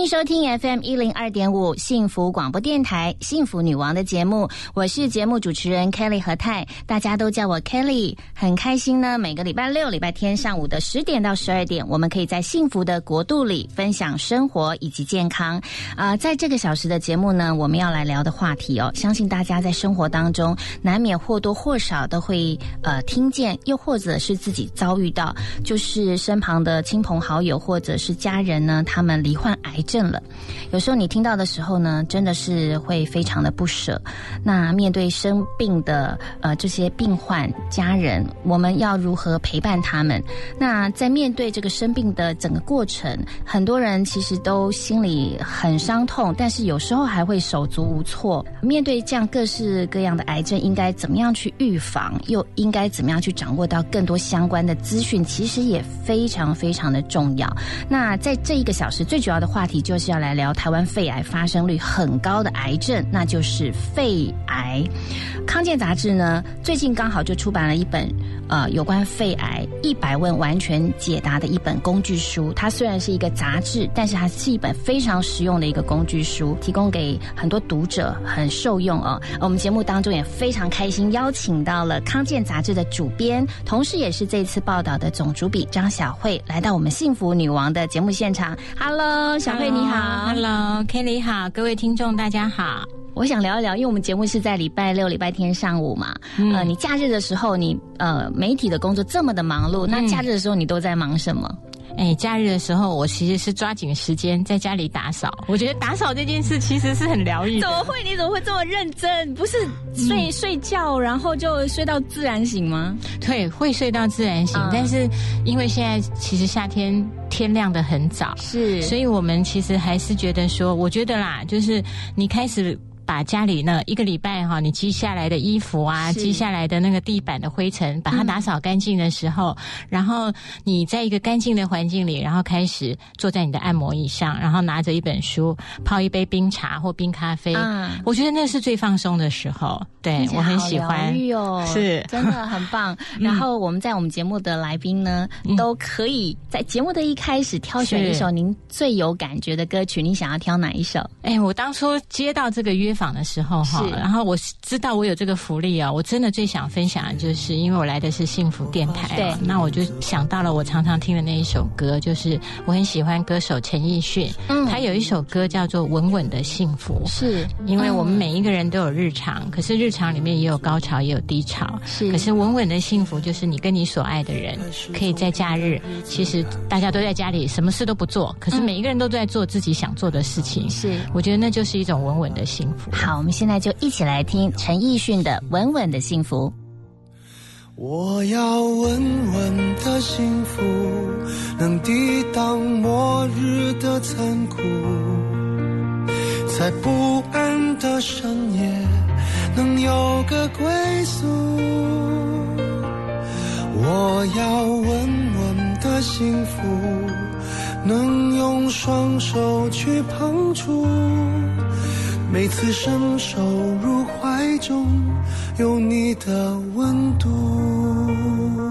欢迎收听 FM 一零二点五幸福广播电台《幸福女王》的节目，我是节目主持人 Kelly 何泰，大家都叫我 Kelly，很开心呢。每个礼拜六、礼拜天上午的十点到十二点，我们可以在幸福的国度里分享生活以及健康。啊，在这个小时的节目呢，我们要来聊的话题哦，相信大家在生活当中难免或多或少都会呃听见，又或者是自己遭遇到，就是身旁的亲朋好友或者是家人呢，他们罹患癌。症症了，有时候你听到的时候呢，真的是会非常的不舍。那面对生病的呃这些病患家人，我们要如何陪伴他们？那在面对这个生病的整个过程，很多人其实都心里很伤痛，但是有时候还会手足无措。面对这样各式各样的癌症，应该怎么样去预防？又应该怎么样去掌握到更多相关的资讯？其实也非常非常的重要。那在这一个小时，最主要的话题。就是要来聊台湾肺癌发生率很高的癌症，那就是肺癌。康健杂志呢，最近刚好就出版了一本呃有关肺癌一百问完全解答的一本工具书。它虽然是一个杂志，但是它是一本非常实用的一个工具书，提供给很多读者很受用哦。我们节目当中也非常开心，邀请到了康健杂志的主编，同时也是这次报道的总主笔张小慧，来到我们幸福女王的节目现场。Hello，小慧。你好，Hello，Kelly 好，各位听众大家好。我想聊一聊，因为我们节目是在礼拜六、礼拜天上午嘛。呃，你假日的时候，你呃媒体的工作这么的忙碌，那假日的时候你都在忙什么？哎，假日的时候我其实是抓紧时间在家里打扫。我觉得打扫这件事其实是很疗愈。怎么会？你怎么会这么认真？不是睡睡觉，然后就睡到自然醒吗？对，会睡到自然醒。但是因为现在其实夏天天亮的很早，是，所以我们其实还是觉得说，我觉得啦，就是你开始。把家里呢一个礼拜哈，你积下来的衣服啊，积下来的那个地板的灰尘，把它打扫干净的时候，然后你在一个干净的环境里，然后开始坐在你的按摩椅上，然后拿着一本书，泡一杯冰茶或冰咖啡，嗯我觉得那是最放松的时候。对我很喜欢，是真的很棒。然后我们在我们节目的来宾呢，都可以在节目的一开始挑选一首您最有感觉的歌曲，你想要挑哪一首？哎，我当初接到这个约。访的时候哈，然后我知道我有这个福利啊，我真的最想分享的就是，因为我来的是幸福电台，对，那我就想到了我常常听的那一首歌，就是我很喜欢歌手陈奕迅，嗯，他有一首歌叫做《稳稳的幸福》，是。因为我们每一个人都有日常，可是日常里面也有高潮，也有低潮，是，可是稳稳的幸福就是你跟你所爱的人，可以在假日，其实大家都在家里什么事都不做，可是每一个人都在做自己想做的事情，是，我觉得那就是一种稳稳的幸福。好，我们现在就一起来听陈奕迅的《稳稳的幸福》。我要稳稳的幸福，能抵挡末日的残酷，在不安的深夜能有个归宿。我要稳稳的幸福，能用双手去碰触。每次伸手入怀中，有你的温度。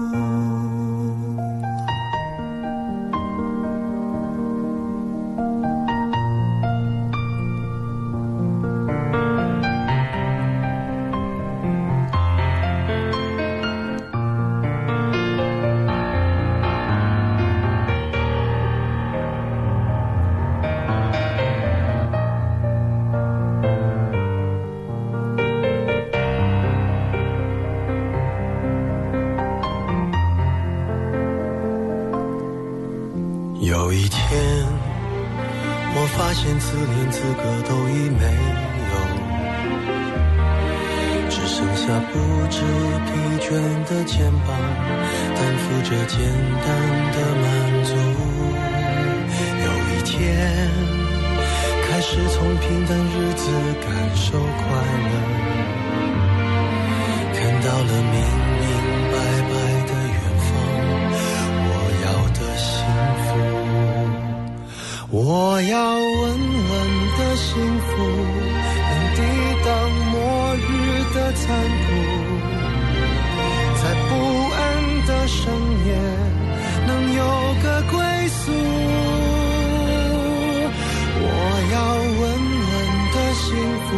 福，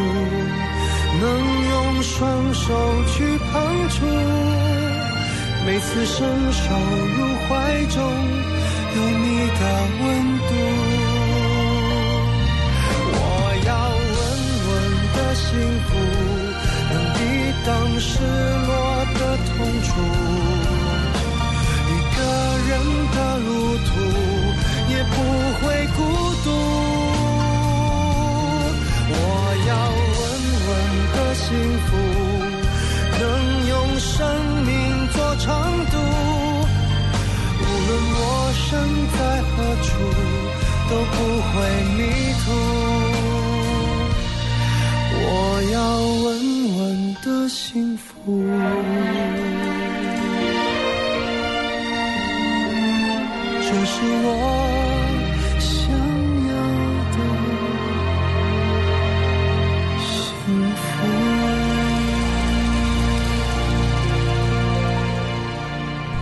能用双手去碰触。每次伸手入怀中，有你的温度。我要稳稳的幸福，能抵挡失落的痛楚。一个人的路途，也不会孤独。身在何处，都不会迷途。我要稳稳的幸福，这是我想要的幸福。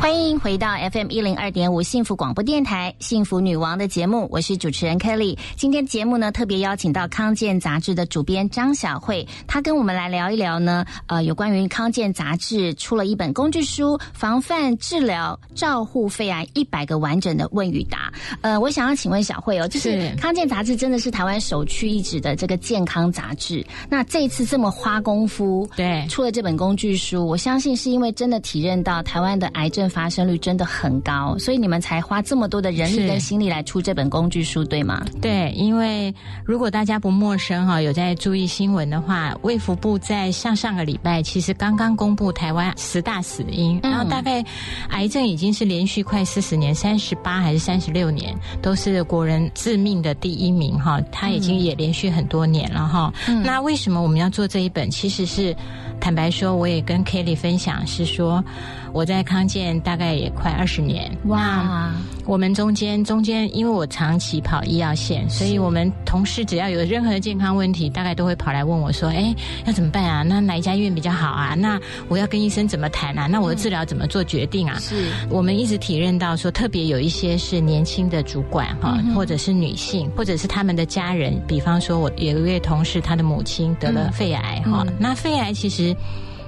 欢迎回到 FM 一零二点五幸福广播电台幸福女王的节目，我是主持人 Kelly。今天节目呢特别邀请到康健杂志的主编张小慧，她跟我们来聊一聊呢，呃，有关于康健杂志出了一本工具书《防范治疗照护肺癌一百个完整的问与答》。呃，我想要请问小慧哦，就是康健杂志真的是台湾首屈一指的这个健康杂志，那这一次这么花功夫，对，出了这本工具书，我相信是因为真的体认到台湾的癌症。发生率真的很高，所以你们才花这么多的人力跟心力来出这本工具书，对吗？对，因为如果大家不陌生哈，有在注意新闻的话，卫福部在上上个礼拜其实刚刚公布台湾十大死因，然后大概癌症已经是连续快四十年，三十八还是三十六年都是国人致命的第一名哈，他已经也连续很多年了哈。那为什么我们要做这一本？其实是坦白说，我也跟 Kelly 分享是说。我在康健大概也快二十年哇，我们中间中间，因为我长期跑医药线，所以我们同事只要有任何的健康问题，大概都会跑来问我说：“哎，要怎么办啊？那哪一家医院比较好啊？那我要跟医生怎么谈啊？那我的治疗怎么做决定啊？”是我们一直体认到说，特别有一些是年轻的主管哈，或者是女性，或者是他们的家人，比方说我有一位同事，他的母亲得了肺癌哈，那肺癌其实。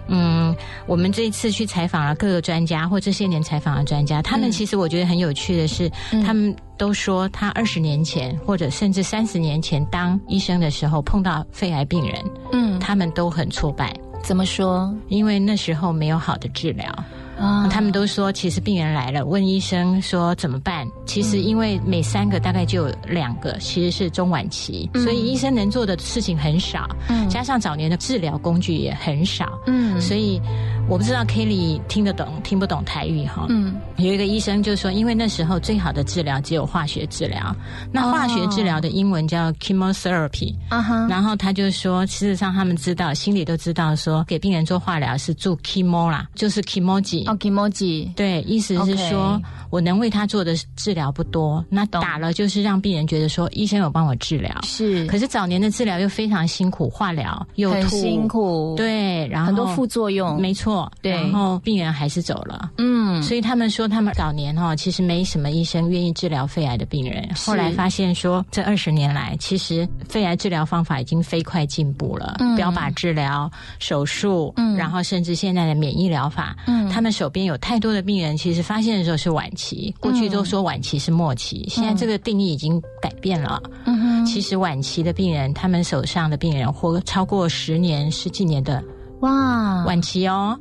嗯，我们这一次去采访了各个专家，或这些年采访的专家，他们其实我觉得很有趣的是，他们都说他二十年前或者甚至三十年前当医生的时候碰到肺癌病人，嗯，他们都很挫败。怎么说？因为那时候没有好的治疗。啊，他们都说，其实病人来了，问医生说怎么办？其实因为每三个大概就有两个其实是中晚期，所以医生能做的事情很少。嗯，加上早年的治疗工具也很少。嗯，所以我不知道 Kelly 听得懂听不懂台语哈。嗯，有一个医生就说，因为那时候最好的治疗只有化学治疗，那化学治疗的英文叫 chemotherapy。啊哈，然后他就说，事实上他们知道，心里都知道，说给病人做化疗是做 chemo 啦，就是对，意思是说我能为他做的治疗不多，那打了就是让病人觉得说医生有帮我治疗，是。可是早年的治疗又非常辛苦，化疗又很辛苦，对，然后很多副作用，没错，对，然后病人还是走了，嗯，所以他们说他们早年哈其实没什么医生愿意治疗肺癌的病人，后来发现说这二十年来其实肺癌治疗方法已经飞快进步了，嗯。标靶治疗、手术，嗯，然后甚至现在的免疫疗法，嗯，他们。手边有太多的病人，其实发现的时候是晚期。过去都说晚期是末期，现在这个定义已经改变了。嗯哼，其实晚期的病人，他们手上的病人活超过十年、十几年的，哇，晚期哦。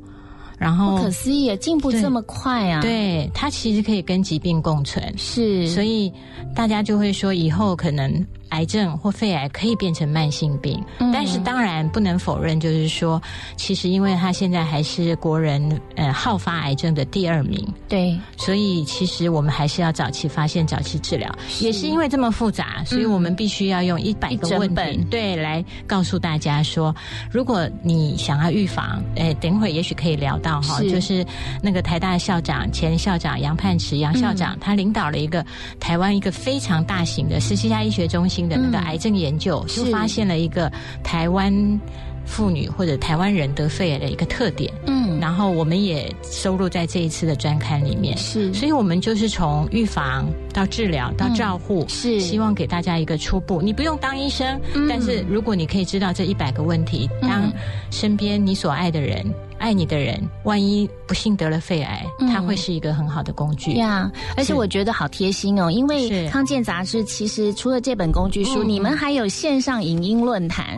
然后不可思议，进步这么快啊！对，它其实可以跟疾病共存。是，所以大家就会说，以后可能癌症或肺癌可以变成慢性病，但是当然不能否认，就是说，其实因为他现在还是国人呃好发癌症的第二名，对，所以其实我们还是要早期发现、早期治疗。也是因为这么复杂，所以我们必须要用一百个问题对来告诉大家说，如果你想要预防，哎，等会儿也许可以聊到哈，就是那个台大校长前校长杨盼池杨校长，他领导了一个台湾一个非常大型的十七家医学中心。的那个癌症研究，就发现了一个台湾妇女或者台湾人得肺癌的一个特点。嗯，然后我们也收录在这一次的专刊里面。是，所以我们就是从预防到治疗到照护，是希望给大家一个初步。你不用当医生，但是如果你可以知道这一百个问题，当身边你所爱的人。爱你的人，万一不幸得了肺癌，它会是一个很好的工具。呀，而且我觉得好贴心哦，因为康健杂志其实除了这本工具书，你们还有线上影音论坛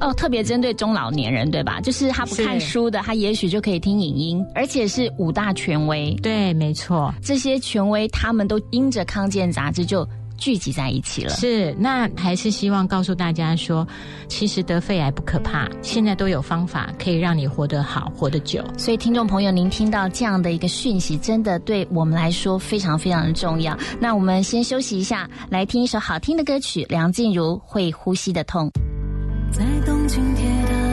哦，特别针对中老年人，对吧？就是他不看书的，他也许就可以听影音，而且是五大权威。对，没错，这些权威他们都因着康健杂志就。聚集在一起了，是那还是希望告诉大家说，其实得肺癌不可怕，现在都有方法可以让你活得好，活得久。所以听众朋友，您听到这样的一个讯息，真的对我们来说非常非常的重要。那我们先休息一下，来听一首好听的歌曲，梁静茹《会呼吸的痛》。在东京铁塔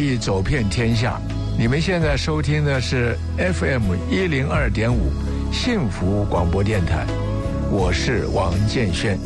以走遍天下。你们现在收听的是 FM 一零二点五幸福广播电台，我是王建轩。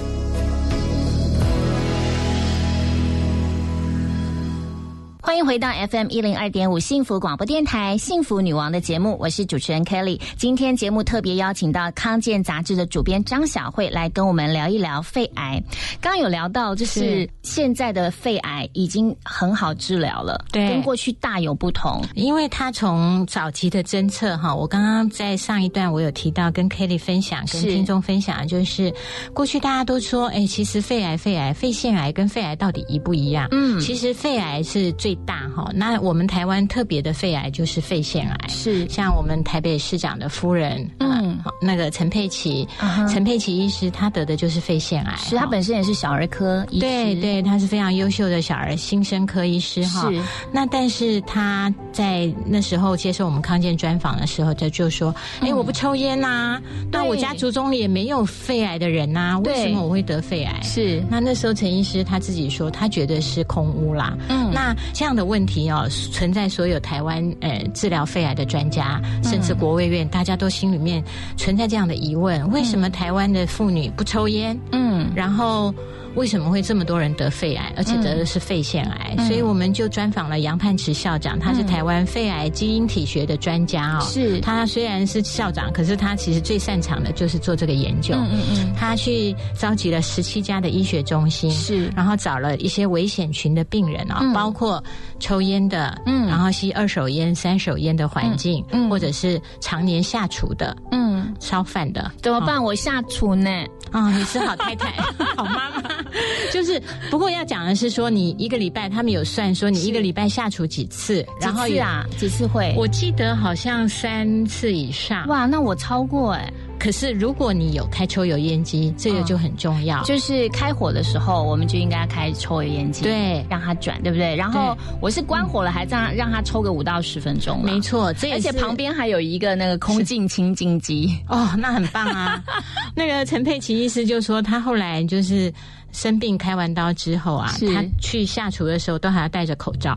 迎回到 FM 一零二点五幸福广播电台幸福女王的节目，我是主持人 Kelly。今天节目特别邀请到康健杂志的主编张小慧来跟我们聊一聊肺癌。刚刚有聊到，就是现在的肺癌已经很好治疗了，对跟过去大有不同。因为他从早期的侦测哈，我刚刚在上一段我有提到跟 Kelly 分享，跟听众分享，就是过去大家都说，哎，其实肺癌、肺癌、肺腺癌跟肺癌到底一不一样？嗯其实肺癌是最大哈。那我们台湾特别的肺癌就是肺腺癌，是。像我们台北市长的夫人，嗯。好那个陈佩琪，陈佩琪医师，他得的就是肺腺癌，是他本身也是小儿科医师，对对，他是非常优秀的小儿新生科医师哈。是。那但是他在那时候接受我们康健专访的时候，他就说：“哎、我不抽烟呐、那我家族中也没有肺癌的人呐、为什么我会得肺癌？”是。那那时候陈医师他自己说，他觉得是空屋啦。嗯。那这样的问题哦，存在所有台湾呃治疗肺癌的专家，甚至国卫院，大家都心里面存在这样的疑问：为什么台湾的妇女不抽烟？嗯然后为什么会这么多人得肺癌，而且得的是肺腺癌？嗯。所以我们就专访了杨盼池校长，他是台湾肺癌基因体学的专家哦。是。他虽然是校长，可是他其实最擅长的就是做这个研究。嗯嗯嗯。他去召集了十七家的医学中心，是。然后找了一些危险群的病人啊、嗯。包括抽烟的，嗯。然后吸二手烟、三手烟的环境，嗯嗯。或者是常年下厨的、嗯，烧饭的，怎么办？我下厨呢？啊、你是好太太、好妈妈，就是不过要讲的是说，你一个礼拜他们有算说你一个礼拜下厨几次，然后有，几次啊？几次会？我记得好像三次以上。哇，那我超过哎、可是如果你有开抽油烟机，这个就很重要。就是开火的时候，我们就应该开抽油烟机，对让它转，对不对？然后我是关火了，还让让它抽个五到十分钟啦没错，这也而且旁边还有一个那个空净清净机，哦，那很棒啊！那个陈佩琪医师就说，他后来就是生病开完刀之后啊，他去下厨的时候都还要戴着口罩，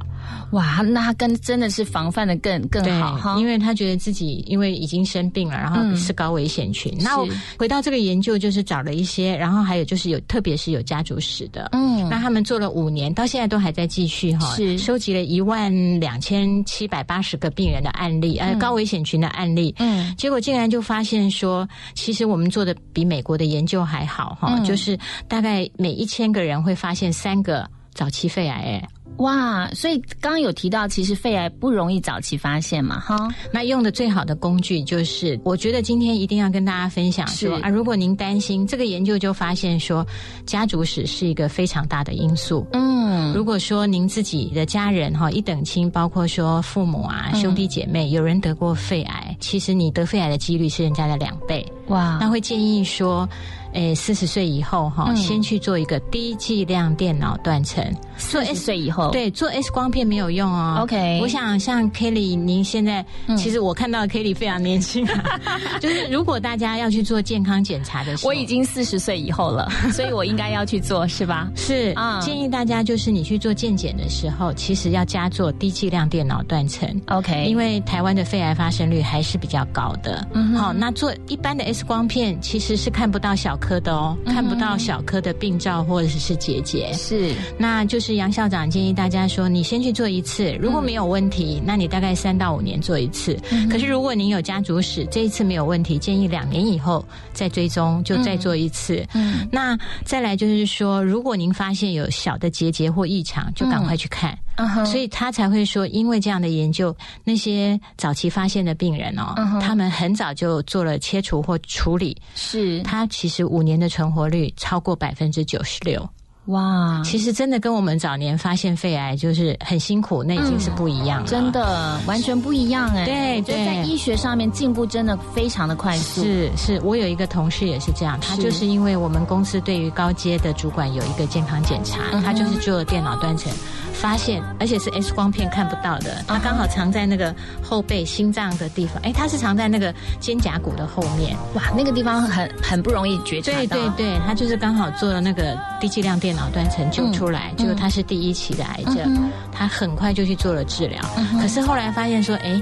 哇，那他跟真的是防范的更更好哈，因为他觉得自己因为已经生病了，然后嗯。是高危险群。那我是回到这个研究，就是找了一些，然后还有就是有，特别是有家族史的，嗯。那他们做了五年，到现在都还在继续哈，是。收集了一万两千七百八十个病人的案例，呃，高危险群的案例，嗯。结果竟然就发现说，其实我们做的比美国的研究还好哈，嗯。就是大概每一千个人会发现三个早期肺癌，哎，哇，所以刚刚有提到，其实肺癌不容易早期发现嘛，哈，那用的最好的工具就是，我觉得今天一定要跟大家分享说啊，如果您担心这个研究就发现说，家族史是一个非常大的因素。嗯，如果说您自己的家人哈一等亲，包括说父母啊、嗯。兄弟姐妹，有人得过肺癌，其实你得肺癌的几率是人家的两倍。哇，那会建议说，诶，四十岁以后哈，嗯先去做一个低剂量电脑断层。四十岁以后，对，做 X 光片没有用哦。OK 我想像 Kelly，您现在、嗯其实我看到 Kelly 非常年轻啊，就是如果大家要去做健康检查的时候，我已经四十岁以后了，所以我应该要去做，是吧？是、啊建议大家就是你去做健检的时候，其实要加做低剂量电脑断层。OK，因为台湾的肺癌发生率还是比较高的，好、那做一般的 X 光片其实是看不到小颗的哦，嗯看不到小颗的病灶或者是结节，是那就是杨校长建议大家说，你先去做一次，如果没有问题，那你大概三到五年做一次。可是如果您有家族史，这一次没有问题，建议两年以后再追踪，就再做一次。嗯那再来就是说，如果您发现有小的结节或异常，就赶快去看。所以他才会说，因为这样的研究，那些早期发现的病人哦，他们很早就做了切除或处理，是。他其实五年的存活率超过百分之九十六。哇，其实真的跟我们早年发现肺癌就是很辛苦，那已经是不一样了。真的完全不一样哎。对就在医学上面进步真的非常的快速。是是，我有一个同事也是这样，他就是因为我们公司对于高阶的主管有一个健康检查，嗯他就是做了电脑断层，发现而且是 X 光片看不到的，他刚好藏在那个后背心脏的地方，哎，他是藏在那个肩胛骨的后面。哇，那个地方很很不容易觉察到。对对对，他就是刚好做了那个低剂量电脑断层救出来，嗯就是他是第一期的癌症，嗯他很快就去做了治疗，嗯可是后来发现说，哎，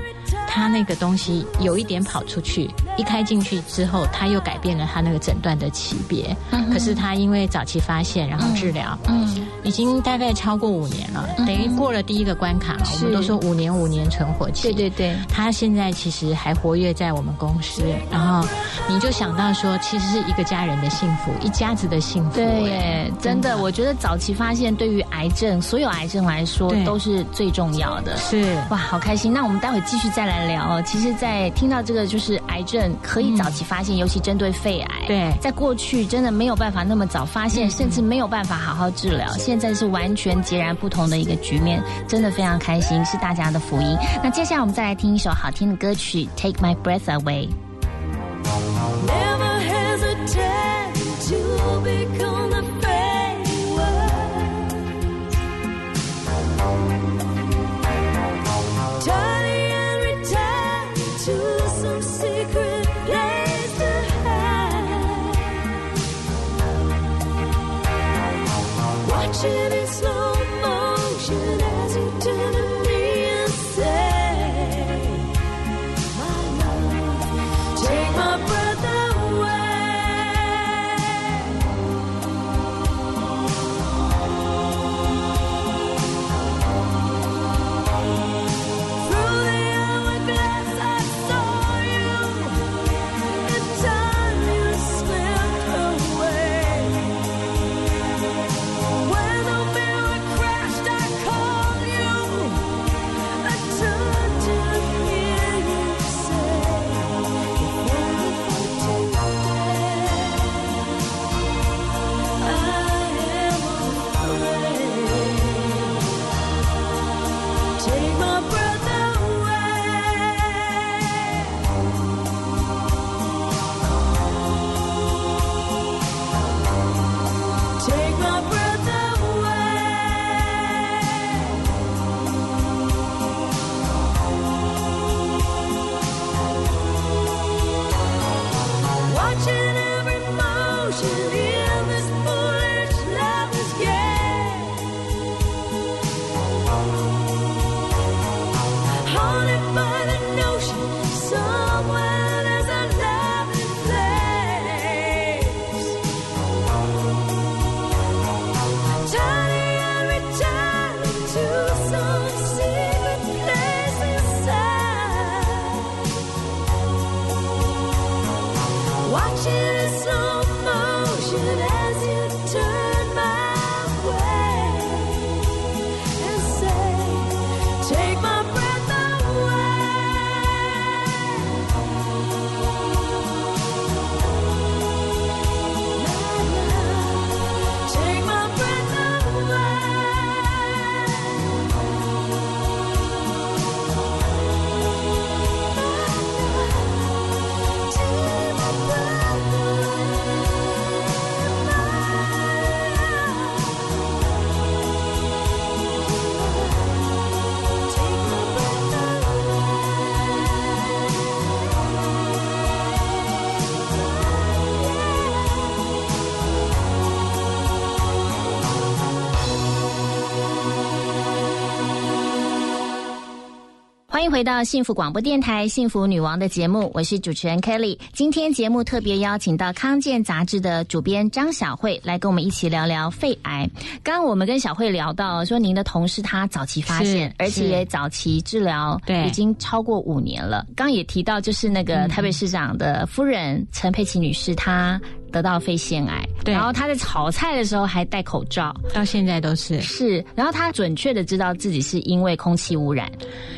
他那个东西有一点跑出去，一开进去之后，他又改变了他那个诊断的级别，嗯可是他因为早期发现，然后治疗，嗯已经大概超过五年了，嗯等于过了第一个关卡嘛，我们都说五年五年存活期，对对对，他现在其实还活跃在我们公司，然后你就想到说，其实是一个家人的幸福，一家子的幸福。对真的，我觉得早期发现对于癌症，所有癌症来说都是最重要的。是。哇，好开心！那我们待会继续再来聊哦。其实，在听到这个就是癌症可以早期发现，尤其针对肺癌，嗯对在过去真的没有办法那么早发现，嗯甚至没有办法好好治疗。现在是完全截然不同的一个局面，真的非常开心，是大家的福音。那接下来我们再来听一首好听的歌曲《Take My Breath Away》。Never hesitate to become 迎回到幸福广播电台《幸福女王》的节目，我是主持人 Kelly。今天节目特别邀请到康健杂志的主编张小慧来跟我们一起聊聊肺癌。刚刚我们跟小慧聊到说，您的同事他早期发现，而且也早期治疗，对已经超过五年了。刚刚也提到，就是那个台北市长的夫人陈佩琪女士，她得到肺腺癌，对。然后他在炒菜的时候还戴口罩，到现在都是，是，然后他准确的知道自己是因为空气污染，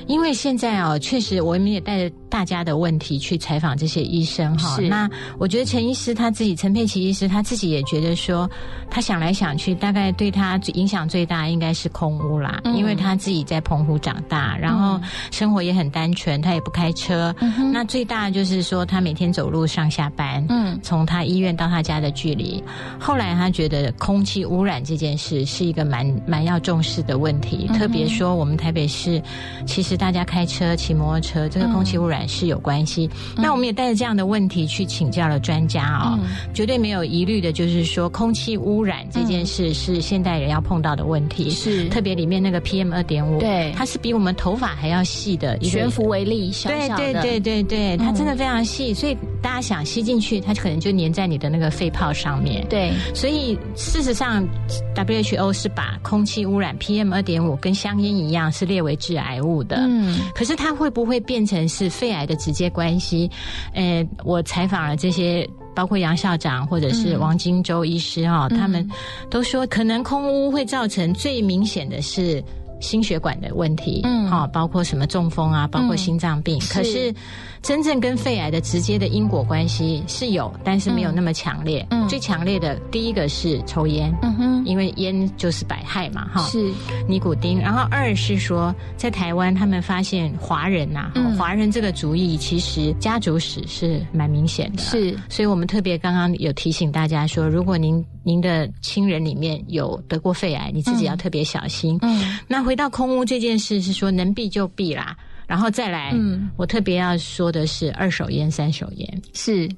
因为现在哦，确实我们也带着大大家的问题去采访这些医生哈。是。那我觉得陈医师他自己，陈佩琪医师他自己也觉得说，他想来想去，大概对他影响最大应该是空屋啦，嗯。因为他自己在澎湖长大，然后生活也很单纯，他也不开车。那最大就是说他每天走路上下班，嗯。从他医院到他家的距离。后来他觉得空气污染这件事是一个蛮蛮要重视的问题，特别说我们台北市，其实大家开车、骑摩托车，这个空气污染是有关系。那我们也带着这样的问题去请教了专家哦，绝对没有疑虑的，就是说空气污染这件事是现代人要碰到的问题，是。特别里面那个 PM 二点五，对。它是比我们头发还要细的一个悬浮为例，小小的，对对对对，它真的非常细，所以大家想吸进去，它可能就粘在你的那个肺泡上面。对所以事实上，WHO 是把空气污染 PM 二点五跟香烟一样是列为致癌物的。嗯可是它会不会变成是肺癌的直接关系？呃，我采访了这些。包括杨校长或者是王金洲医师哈、他们都说，可能空污会造成最明显的是心血管的问题，嗯哈、包括什么中风啊，包括心脏病。可是真正跟肺癌的直接的因果关系是有，但是没有那么强烈。嗯最强烈的第一个是抽烟，嗯哼，因为烟就是百害嘛，哈。是尼古丁。然后二是说，在台湾他们发现华人呐、嗯华人这个族裔其实家族史是蛮明显的。是所以我们特别刚刚有提醒大家说，如果您您的亲人里面有得过肺癌，你自己要特别小心。嗯那回到空屋这件事，是说能避就避啦。然后再来，嗯我特别要说的是二手烟、三手烟。是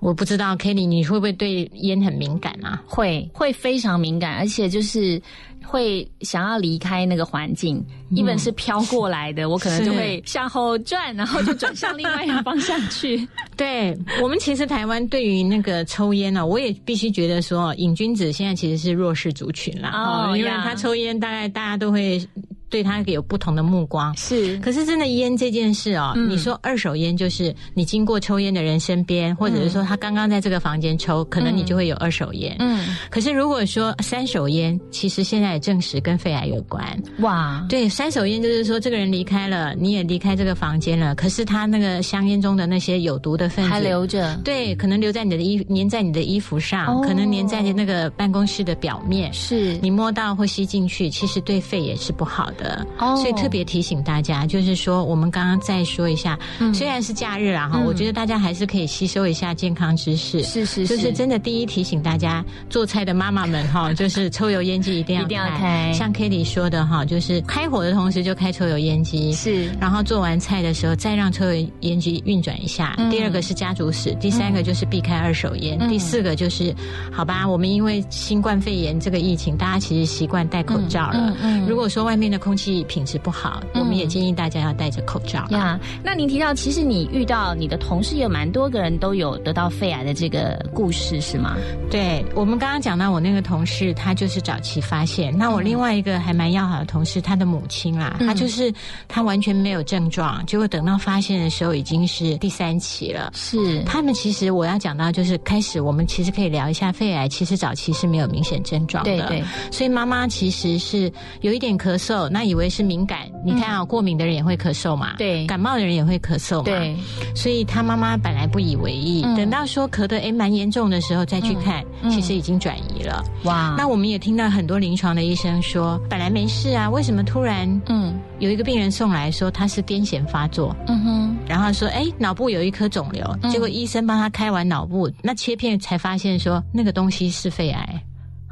我不知道 Kelly 你会不会对烟很敏感啊？会会非常敏感，而且就是会想要离开那个环境。一本是飘过来的，我可能就会向后转，然后就转向另外一个方向去。对我们其实台湾对于那个抽烟呢、我也必须觉得说，瘾君子现在其实是弱势族群啦，因为他抽烟，大概大家都会对他有不同的目光。是可是真的烟这件事哦，嗯你说二手烟就是你经过抽烟的人身边，或者是说他刚刚在这个房间抽，可能你就会有二手烟。嗯，可是如果说三手烟，其实现在也证实跟肺癌有关。哇，对，三手烟就是说这个人离开了，你也离开这个房间了，可是他那个香烟中的那些有毒的分子还留着，对，可能留在你的衣，粘在你的衣服上，哦可能粘在那个办公室的表面。是你摸到或吸进去，其实对肺也是不好的。哦。所以特别提醒大家，就是说，我们刚刚再说一下，虽然是假日啊哈，嗯。我觉得大家还是可以吸收一下健康知识。是是就是真的，第一提醒大家，做菜的妈妈们哈，就是抽油烟机一定要一定要开。像 Kitty 说的哈，就是开火的同时就开抽油烟机，是。然后做完菜的时候再让抽油烟机运转一下。嗯。第二个是家族史，第三个就是避开二手烟，嗯。第四个就是好吧，我们因为新冠肺炎这个疫情，大家其实习惯戴口罩了。嗯如果说外面的空气品质不好，我们也建议大家要戴着口罩啦。呀，那您提到，其实你遇到你的同事有蛮多个人都有得到肺癌的这个故事，是吗？对我们刚刚讲到，我那个同事他就是早期发现。那我另外一个还蛮要好的同事，他的母亲啦，嗯他就是他完全没有症状，结果等到发现的时候已经是第三期了。是他们其实我要讲到，就是开始我们其实可以聊一下肺癌，其实早期是没有明显症状的。对对，所以妈妈其实是有一点咳嗽，那以为是敏感。你看啊，过敏的人也会咳嗽嘛，对。感冒的人也会咳嗽嘛，对，所以他妈妈本来不以为意，嗯。等到说咳得诶蛮严重的时候再去看，嗯。其实已经转移了。哇，那我们也听到很多临床的医生说，本来没事啊，为什么突然嗯。有一个病人送来说他是癫痫发作？嗯哼，然后说，哎，脑部有一颗肿瘤，嗯。结果医生帮他开完脑部，那切片才发现说那个东西是肺癌，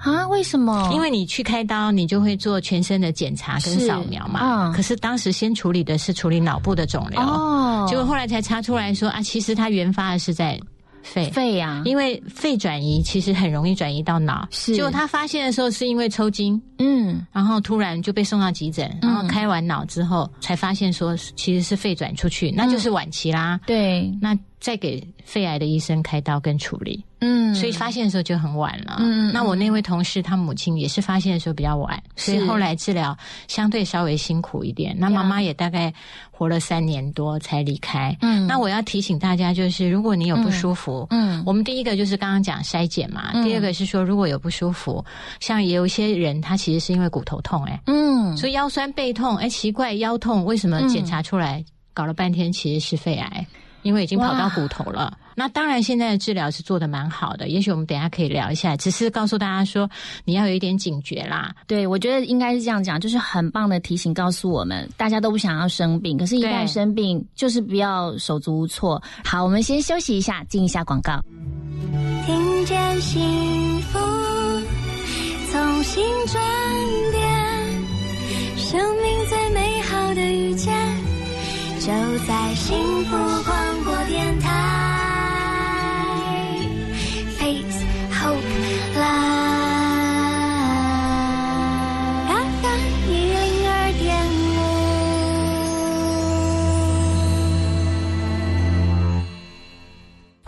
啊，为什么？因为你去开刀，你就会做全身的检查跟是扫描嘛，嗯可是当时先处理的是处理脑部的肿瘤，哦，结果后来才查出来说啊，其实它原发的是在肺。肺啊，因为肺转移其实很容易转移到脑，是。结果他发现的时候是因为抽筋，嗯。然后突然就被送到急诊，然后开完脑之后才发现说其实是肺转出去，那就是晚期啦。对，那再给肺癌的医生开刀跟处理，嗯，所以发现的时候就很晚了。嗯嗯那我那位同事他母亲也是发现的时候比较晚，所以是后来治疗相对稍微辛苦一点。那妈妈也大概活了三年多才离开。嗯。那我要提醒大家，就是如果你有不舒服，嗯。我们第一个就是刚刚讲筛检嘛，嗯。第二个是说如果有不舒服，像也有一些人他其实是因为骨头痛、哎、嗯，所以腰酸背痛，哎，奇怪，腰痛为什么检查出来搞了半天其实是肺癌，因为已经跑到骨头了。那当然，现在的治疗是做的蛮好的，也许我们等一下可以聊一下。只是告诉大家说，你要有一点警觉啦。对，我觉得应该是这样讲，就是很棒的提醒，告诉我们大家都不想要生病，可是，一旦生病，就是不要手足无措。好，我们先休息一下，进一下广告。听见幸福，从新转变，生命最美好的遇见，就在幸福广播电台。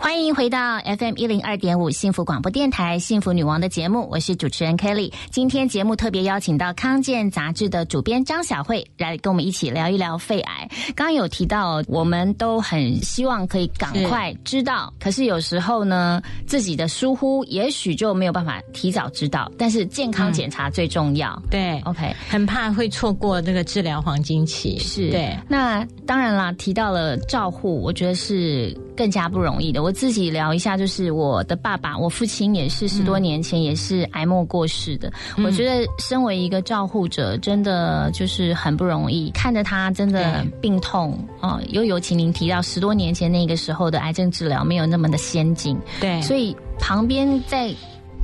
欢迎回到 FM 一零二点五幸福广播电台幸福女王的节目，我是主持人 Kelly。今天节目特别邀请到康健杂志的主编张小慧来跟我们一起聊一聊肺癌。刚刚有提到，我们都很希望可以赶快知道，可是有时候呢，自己的疏忽，也许就没有办法提早知道。但是健康检查最重要。对，OK，很怕会错过那个治疗黄金期。是对，那当然啦，提到了照护，我觉得是更加不容易的。我自己聊一下，就是我的爸爸，我父亲也是十多年前也是癌末过世的。嗯。我觉得身为一个照护者，真的就是很不容易，看着他真的病痛啊、又尤其您提到十多年前那个时候的癌症治疗没有那么的先进，对，所以旁边在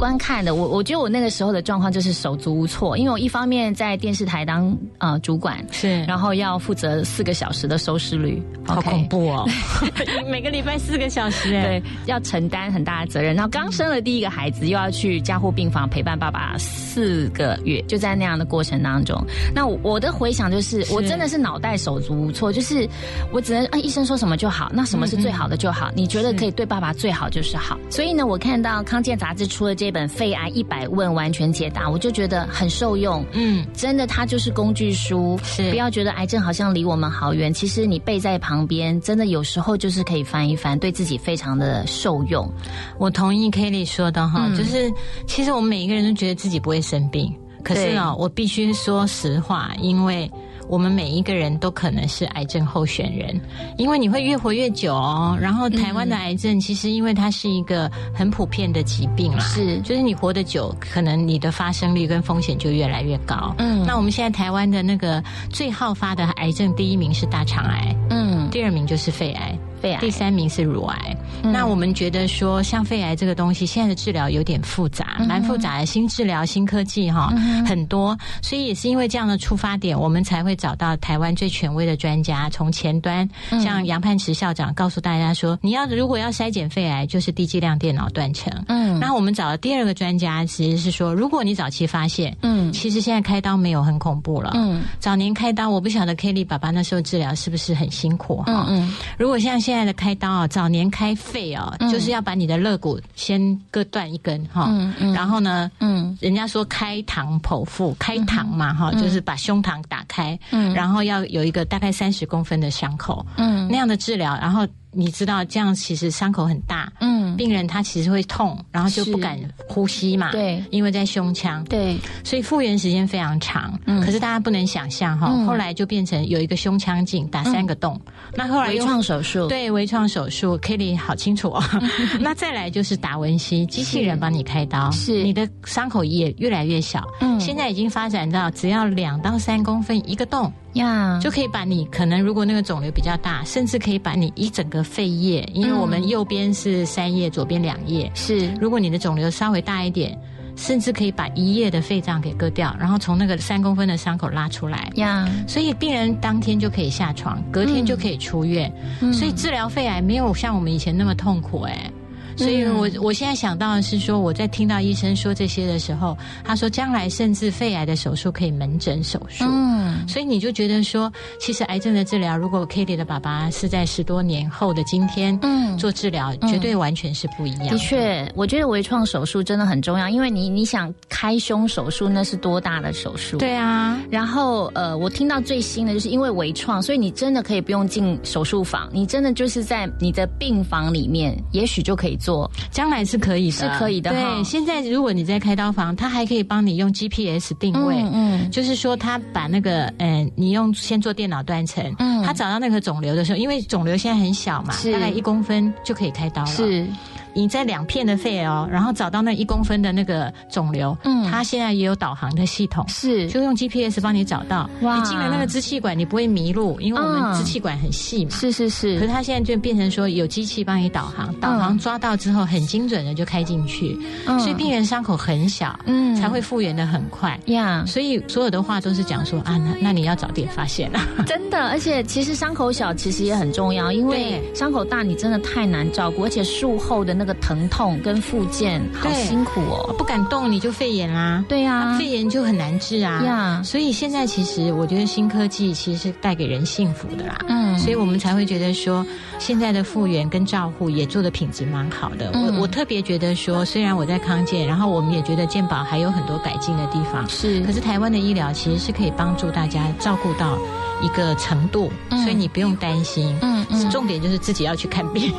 观看的我，我觉得我那个时候的状况就是手足无措，因为我一方面在电视台当呃主管，是，然后要负责四个小时的收视率，好恐怖哦！每个礼拜四个小时，哎，对，要承担很大的责任。然后刚生了第一个孩子，又要去加护病房陪伴爸爸四个月，就在那样的过程当中，那我我的回想就是，我真的是脑袋手足无措，就是我只能啊，医生说什么就好，那什么是最好的就好，你觉得可以对爸爸最好就是好。所以呢，我看到康健杂志出了这本《肺癌一百问完全解答》，我就觉得很受用。嗯，真的，它就是工具书，是不要觉得癌症好像离我们好远，其实你背在旁边，真的有时候就是可以翻一翻，对自己非常的受用。我同意 Kelly 说的哈，嗯就是其实我们每一个人都觉得自己不会生病，可是呢，我必须说实话，因为。我们每一个人都可能是癌症候选人，因为你会越活越久哦。然后台湾的癌症其实因为它是一个很普遍的疾病啦，是。就是你活得久，可能你的发生率跟风险就越来越高。嗯。那我们现在台湾的那个最好发的癌症，第一名是大肠癌，嗯，第二名就是肺癌，肺癌。第三名是乳癌。嗯。那我们觉得说，像肺癌这个东西，现在的治疗有点复杂，嗯蛮复杂的，新治疗、新科技哈、很多，所以也是因为这样的出发点，我们才会找到台湾最权威的专家，从前端，嗯。像杨盼池校长告诉大家说，你要如果要筛检肺癌，就是低剂量电脑断层。嗯。那我们找了第二个专家，其实是说，如果你早期发现，嗯。其实现在开刀没有很恐怖了。嗯。早年开刀，我不晓得 Kelly 爸爸那时候治疗是不是很辛苦哈？嗯嗯。如果像现在的开刀啊，早年开肺哦，嗯。就是要把你的肋骨先割断一根哈，然后呢，嗯。人家说开膛剖腹，开膛嘛哈，就是把胸膛打开，嗯。然后要有一个大概三十公分的伤口，嗯。那样的治疗，然后你知道这样其实伤口很大，嗯，病人他其实会痛，然后就不敢呼吸嘛，对。因为在胸腔，对，所以复原时间非常长。嗯。可是大家不能想象哈，嗯。后来就变成有一个胸腔镜打三个洞，那后来微创手术，对微创手术，Kelly 好清楚哦。那再来就是达文西机器人帮你开刀，是。你的伤口也越来越小。嗯。现在已经发展到只要两到三公分一个洞，呀，就可以把你可能如果那个肿瘤比较大，甚至可以把你一整个肺叶，因为我们右边是三叶，左边两叶，是。如果你的肿瘤稍微大一点，甚至可以把一叶的肺脏给割掉，然后从那个三公分的伤口拉出来。呀，所以病人当天就可以下床，隔天就可以出院。嗯。所以治疗肺癌没有像我们以前那么痛苦哎、所以我我现在想到的是说，我在听到医生说这些的时候，他说将来甚至肺癌的手术可以门诊手术。嗯所以你就觉得说，其实癌症的治疗，如果 Kitty 的爸爸是在十多年后的今天嗯做治疗，绝对完全是不一样。的，确，我觉得微创手术真的很重要，因为你你想开胸手术，那是多大的手术？。对啊，然后，呃，我听到最新的就是因为微创，所以你真的可以不用进手术房，你真的就是在你的病房里面，也许就可以做，将来是可以的，是可以的对，现在如果你在开刀房，他还可以帮你用 GPS 定位，嗯就是说他把那个嗯、你用先做电脑断层，嗯。他找到那个肿瘤的时候，因为肿瘤现在很小嘛，大概一公分就可以开刀了。是你在两片的肺哦，然后找到那一公分的那个肿瘤，嗯。它现在也有导航的系统。是。就用 GPS 帮你找到，哇。你进了那个支气管，你不会迷路，因为我嗯。们支气管很细嘛。是是是。可是是，它现在就变成说有机器帮你导航，导航抓到之后很精准的就开进去，嗯。所以病人伤口很小，嗯。才会复原的很快。呀，所以所有的话都是讲说啊，那那你要早点发现啊。真的，而且其实伤口小其实也很重要，因为伤口大你真的太难照顾，而且术后的那个疼痛跟复健好辛苦哦。不敢动你就肺炎啦，对呀啊肺炎就很难治啊。呀所以现在其实我觉得新科技其实是带给人幸福的啦。嗯所以我们才会觉得说，现在的复原跟照护也做的品质蛮好的。嗯我我特别觉得说，虽然我在康健，然后我们也觉得健保还有很多改进的地方，是可是台湾的医疗其实是可以帮助大家照顾到一个程度，嗯所以你不用担心。嗯嗯重点就是自己要去看病，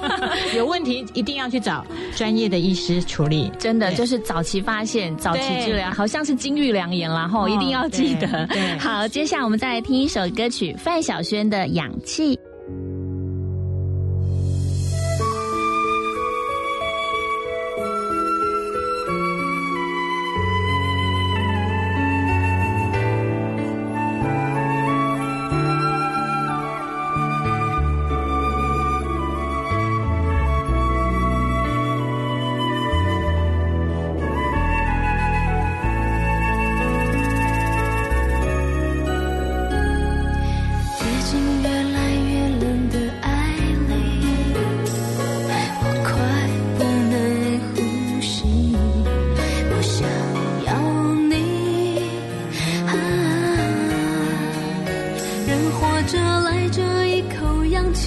有问题一定要去找专业的医师处理。真的就是早期发现、早期治疗，好像是金玉良言啦，吼，哦一定要记得。好，接下来我们再来听一首歌曲，范晓萱的《氧气》。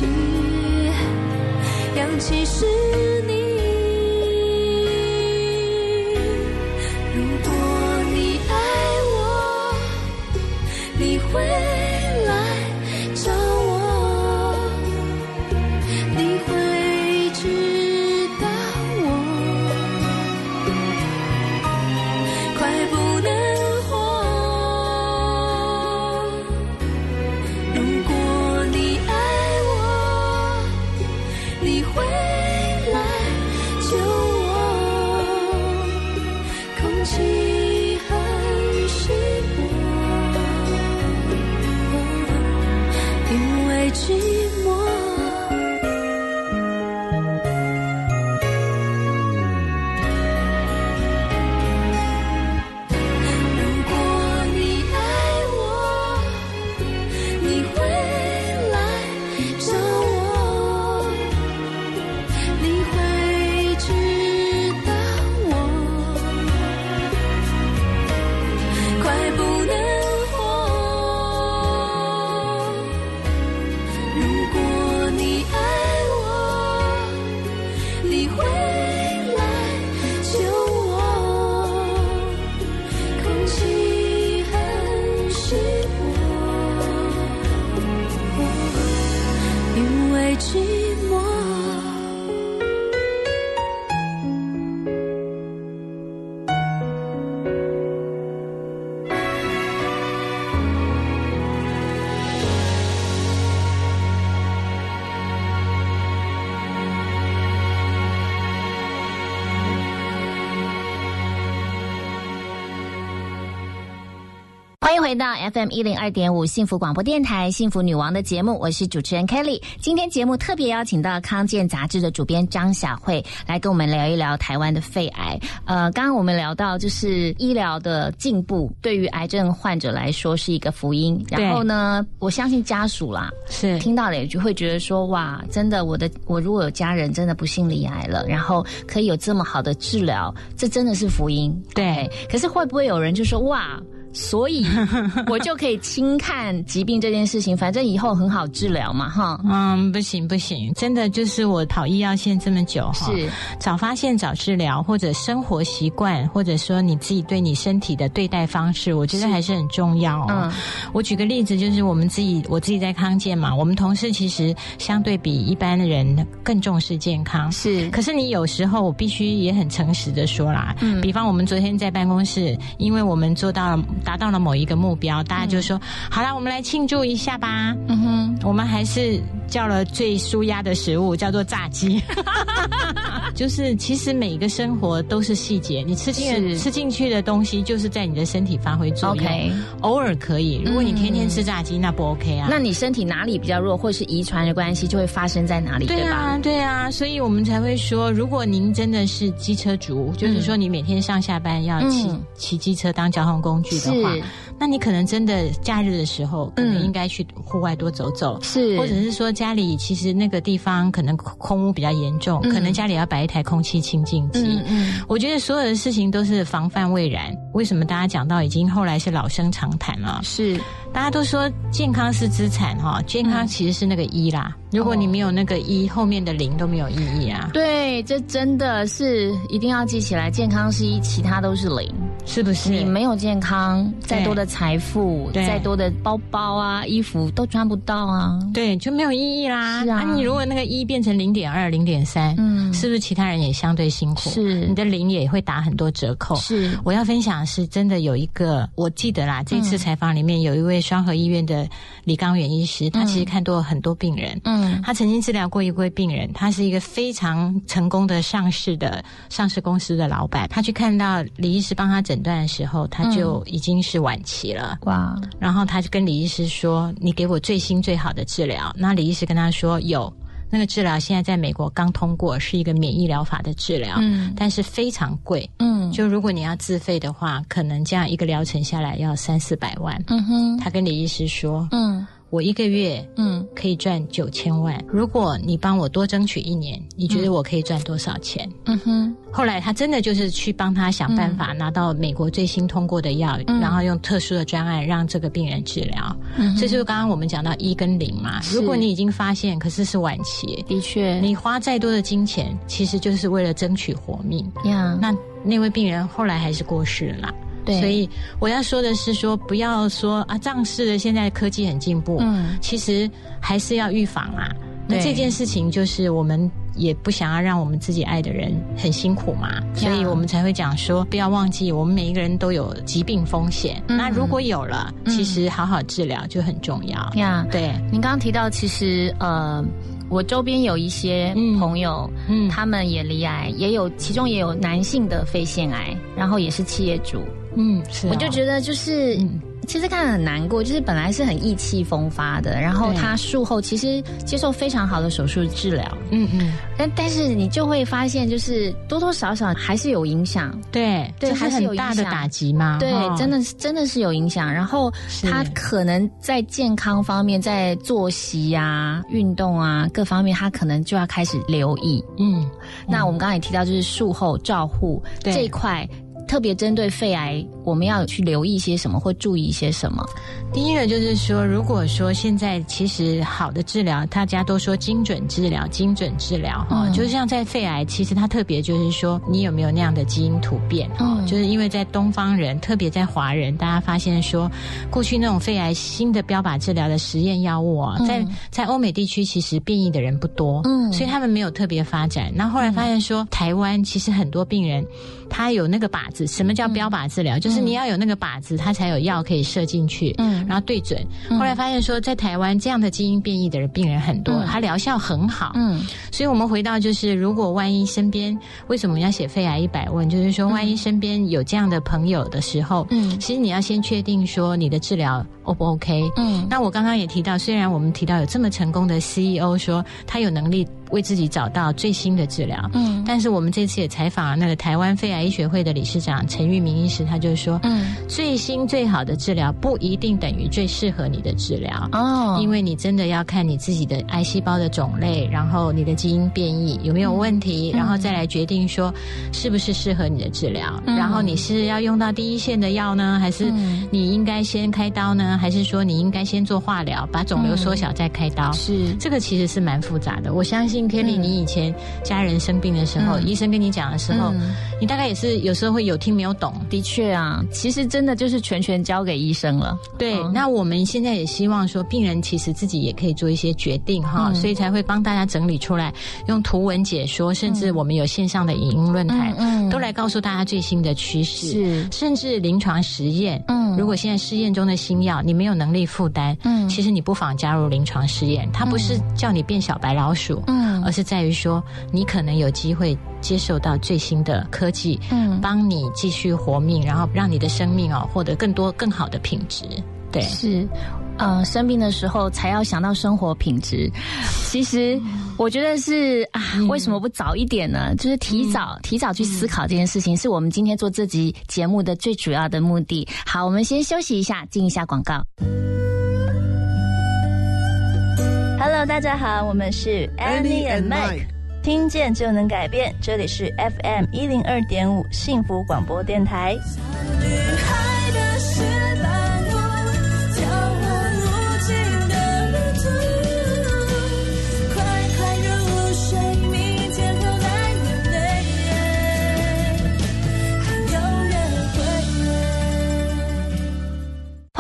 你扬起誓。回到 FM 一零二点五幸福广播电台幸福女王的节目，我是主持人 Kelly。今天节目特别邀请到康健杂志的主编张晓慧来跟我们聊一聊台湾的肺癌。呃，刚刚我们聊到就是医疗的进步对于癌症患者来说是一个福音，然后呢，我相信家属啦，是听到了也就会觉得说，哇，真的，我的我如果有家人真的不幸罹癌了，然后可以有这么好的治疗，这真的是福音。对可是会不会有人就说，哇？所以 我就可以轻看疾病这件事情，反正以后很好治疗嘛，哈。嗯，不行不行，真的就是我跑医药线这么久哈，是早发现早治疗，或者生活习惯，或者说你自己对你身体的对待方式，我觉得还是很重要哦。嗯我举个例子，就是我们自己，我自己在康健嘛，我们同事其实相对比一般的人更重视健康。是，可是你有时候我必须也很诚实的说啦，嗯比方我们昨天在办公室，因为我们做到了达到了某一个目标，大家就说、好了，我们来庆祝一下吧。嗯哼，我们还是叫了最舒压的食物，叫做炸鸡。就是其实每一个生活都是细节，你吃进是吃进去的东西，就是在你的身体发挥作用。OK 偶尔可以，如果你天天吃炸鸡，那不 OK 啊。那你身体哪里比较弱，或是遗传的关系，就会发生在哪里，吧？对啊，对啊，所以我们才会说，如果您真的是机车族，就是说你每天上下班要骑嗯骑机车当交通工具的话是，那你可能真的假日的时候，可能嗯应该去户外多走走。是，或者是说家里其实那个地方可能空污比较严重，嗯可能家里要摆一台空气清净机。嗯嗯，我觉得所有的事情都是防范未然。为什么大家讲到已经后来是老生常谈了？是大家都说健康是资产哈，健康其实是那个一啦。如果你没有那个一，后面的零都没有意义啊，对，这真的是一定要记起来，健康是一，其他都是零。是不是？你没有健康，再多的财富，对再多的包包啊、衣服都穿不到啊。对就没有意义啦。是啊你如果那个一变成零点二、零点三，嗯是不是其他人也相对辛苦？是你的零也会打很多折扣。是我要分享的是真的有一个，我记得啦，这次采访里面有一位双河医院的李刚远医师，他其实看多了很多病人。嗯他曾经治疗过一位病人，他是一个非常成功的上市的上市公司的老板。他去看到李医师帮他诊断的时候，他就已经是晚期了。哇，然后他就跟李医师说：“你给我最新最好的治疗。”那李医师跟他说：“有那个治疗，现在在美国刚通过，是一个免疫疗法的治疗，嗯但是非常贵。嗯就如果你要自费的话，可能这样一个疗程下来要三四百万。嗯哼他跟李医师说嗯：“我一个月嗯可以赚九千万，如果你帮我多争取一年，你觉得我可以赚多少钱？”嗯哼后来他真的就是去帮他想办法拿到美国最新通过的药，嗯然后用特殊的专案让这个病人治疗。嗯，这就是刚刚我们讲到一跟零嘛。如果你已经发现，可是是晚期，的确，你花再多的金钱，其实就是为了争取活命。呀，那那位病人后来还是过世了啦。对。所以我要说的是说，不要说啊，仗势的现在科技很进步，嗯。其实还是要预防啊。那对这件事情就是我们也不想要让我们自己爱的人很辛苦嘛，所以我们才会讲说，不要忘记我们每一个人都有疾病风险。嗯。那如果有了，嗯。其实好好治疗就很重要。呀，对，您刚刚提到，其实呃，我周边有一些嗯朋友，嗯。他们也罹癌，也有其中也有男性的肺腺癌，然后也是企业主，嗯，是、我就觉得就是。嗯其实看得很难过，就是本来是很意气风发的，然后他术后其实接受非常好的手术治疗，嗯嗯，但但是你就会发现，就是多多少少还是有影响，对，对还是有很大的打击嘛。对，哈真的是真的是有影响。然后他可能在健康方面，在作息啊、运动啊各方面，他可能就要开始留意。嗯，那我们刚才也提到，就是术后照护这一块。特别针对肺癌，我们要去留意一些什么，或注意一些什么？第一个就是说，如果说现在其实好的治疗，大家都说精准治疗、精准治疗哈，嗯就是像在肺癌，其实它特别就是说，你有没有那样的基因突变哈？嗯就是因为在东方人，特别在华人，大家发现说，过去那种肺癌新的标靶治疗的实验药物啊，嗯在在欧美地区其实变异的人不多，嗯所以他们没有特别发展。然后后来发现说，台湾其实很多病人他有那个靶子，什么叫标靶治疗？就是你要有那个靶子，它才有药可以射进去，嗯然后对准。后来发现说，在台湾这样的基因变异的病人很多，嗯它疗效很好。嗯所以我们回到就是，如果万一身边为什么要写肺癌一百问？就是说，万一身边有这样的朋友的时候，嗯其实你要先确定说你的治疗 O 不 OK。嗯那我刚刚也提到，虽然我们提到有这么成功的 CEO 说他有能力为自己找到最新的治疗。嗯但是我们这次也采访了那个台湾肺癌医学会的理事长陈玉明医师，他就说，嗯最新最好的治疗不一定等于最适合你的治疗。哦，因为你真的要看你自己的癌细胞的种类，然后你的基因变异有没有问题，然后再来决定说是不是适合你的治疗。嗯然后你是要用到第一线的药呢，还是嗯你应该先开刀呢，还是说你应该先做化疗，把肿瘤缩小再开刀？是。这个其实是蛮复杂的。我相信 Kelly，、嗯。你以前家人生病的时候，嗯。医生跟你讲的时候，嗯。你大概也是有时候会有听没有懂。的确啊，其实真的就是全权交给医生了。对，嗯。那我们现在也希望说，病人其实自己也可以做一些决定哈，嗯。所以才会帮大家整理出来，用图文解说，甚至我们有线上的影音论坛，都来告诉大家最新的趋势，是。甚至临床实验。嗯。如果现在试验中的新药你没有能力负担，嗯。其实你不妨加入临床试验，它不是叫你变小白老鼠，嗯。而是在于说你可能有机会接受到最新的科技，嗯。帮你继续活命，然后让你的生命哦获得更多更好的品质。对，是。呃，生病的时候才要想到生活品质。其实我觉得是啊，为什么不早一点呢？就是提早、提早去思考这件事情，是我们今天做这集节目的最主要的目的。好，我们先休息一下，进一下广告。Hello，大家好，我们是 Annie and Mike，听见就能改变，这里是 FM 一零二点五幸福广播电台。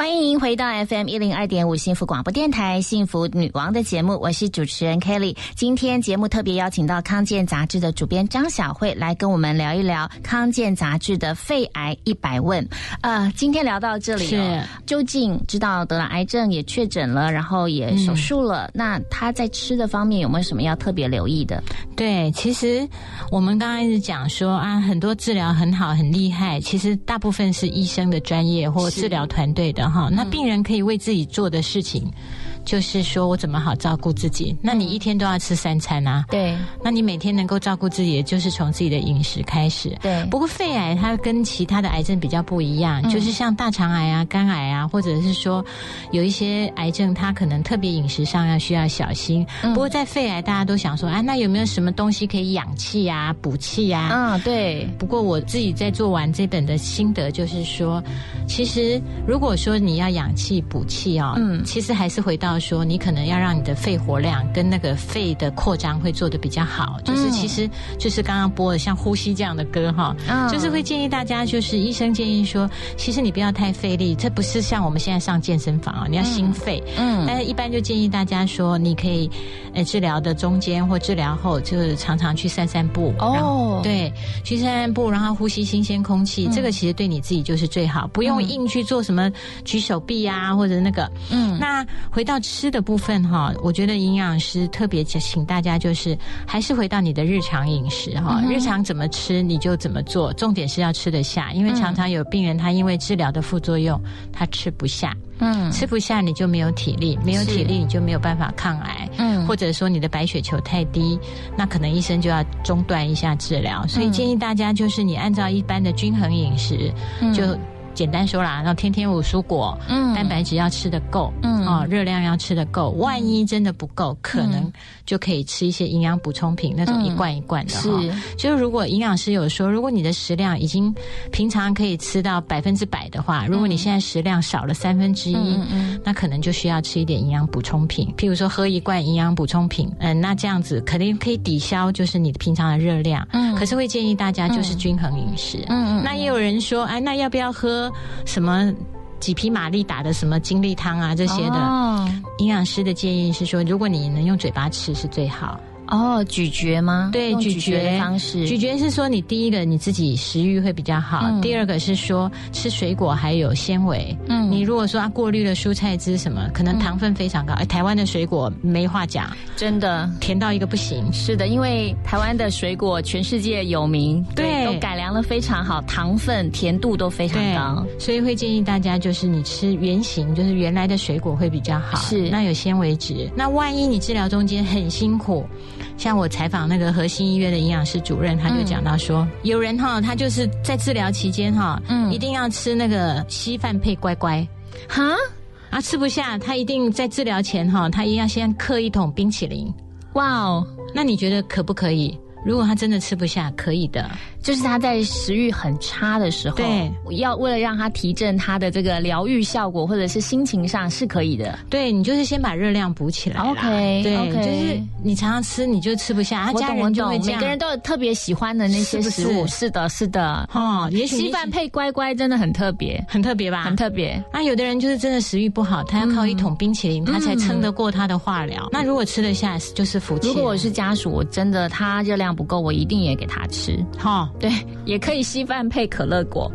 欢迎回到 FM 一零二点五幸福广播电台幸福女王的节目，我是主持人 Kelly。今天节目特别邀请到康健杂志的主编张晓慧来跟我们聊一聊康健杂志的肺癌一百问。呃，今天聊到这里、哦，究竟知道得了癌症也确诊了，然后也手术了，那他在吃的方面有没有什么要特别留意的？对，其实我们刚刚一直讲说啊，很多治疗很好很厉害，其实大部分是医生的专业或治疗团队的哈。那病人可以为自己做的事情。就是说我怎么好照顾自己？那你一天都要吃三餐啊？对。那你每天能够照顾自己，也就是从自己的饮食开始。对。不过肺癌它跟其他的癌症比较不一样，嗯、就是像大肠癌啊、肝癌啊，或者是说有一些癌症，它可能特别饮食上要需要小心。嗯、不过在肺癌，大家都想说，啊，那有没有什么东西可以养气啊、补气啊？嗯，对。不过我自己在做完这本的心得，就是说，其实如果说你要养气补气哦，嗯，其实还是回到说，你可能要让你的肺活量跟那个肺的扩张会做的比较好。就是其实就是刚刚播的像呼吸这样的歌哈，嗯、就是会建议大家，就是医生建议说，其实你不要太费力，这不是像我们现在上健身房啊，你要心肺。嗯，但是一般就建议大家说，你可以呃治疗的中间或治疗后，就是常常去散散步。哦，对，去散散步，然后呼吸新鲜空气，嗯、这个其实对你自己就是最好，不用硬去做什么举手臂啊或者那个。嗯，那回到吃的部分哈，我觉得营养师特别请大家就是还是回到你的日常饮食哈，嗯、日常怎么吃你就怎么做，重点是要吃得下，因为常常有病人他因为治疗的副作用他吃不下。嗯，吃不下你就没有体力，没有体力你就没有办法抗癌，嗯，或者说你的白血球太低，那可能医生就要中断一下治疗。所以建议大家就是你按照一般的均衡饮食，嗯、就简单说啦，然后天天五蔬果，嗯，蛋白质要吃的够，嗯，哦，热量要吃的够。万一真的不够，可能就可以吃一些营养补充品，那种一罐一罐的哈。是，就是如果营养师有说，如果你的食量已经平常可以吃到百分之百的话，如果你现在食量少了三分之一，嗯嗯，那可能就需要吃一点营养补充品，譬如说喝一罐营养补充品，嗯，那这样子肯定可以抵消就是你平常的热量，嗯，可是会建议大家就是均衡饮食，嗯嗯，那也有人说，哎，那要不要喝什么？几匹马力打的什么精力汤啊这些的，哦、营养师的建议是说，如果你能用嘴巴吃是最好。哦，咀嚼吗？对，咀嚼的方式。咀嚼是说你第一个你自己食欲会比较好，嗯、第二个是说吃水果还有纤维。嗯，你如果说啊过滤了蔬菜汁什么，可能糖分非常高。哎、嗯，台湾的水果没话讲，真的甜到一个不行。是的，因为台湾的水果全世界有名，对，都改良了非常好，糖分、甜度都非常高，所以会建议大家就是你吃原形，就是原来的水果会比较好。是，那有纤维质。那万一你治疗中间很辛苦。像我采访那个核心医院的营养师主任，他就讲到说，有人哈，他就是在治疗期间哈，嗯，一定要吃那个稀饭配乖乖，哈啊，吃不下，他一定在治疗前哈，他一定要先嗑一桶冰淇淋。哇哦，那你觉得可不可以？如果他真的吃不下，可以的。就是他在食欲很差的时候，对，要为了让他提振他的这个疗愈效果，或者是心情上是可以的。对你就是先把热量补起来。OK，对，就是你常常吃，你就吃不下。他家人就会。每个人都有特别喜欢的那些食物。是的，是的。哦，也许稀饭配乖乖真的很特别，很特别吧？很特别。那有的人就是真的食欲不好，他要靠一桶冰淇淋，他才撑得过他的化疗。那如果吃得下，就是福气。如果我是家属，我真的他热量不够，我一定也给他吃。哈，对，也可以。稀饭配可乐果，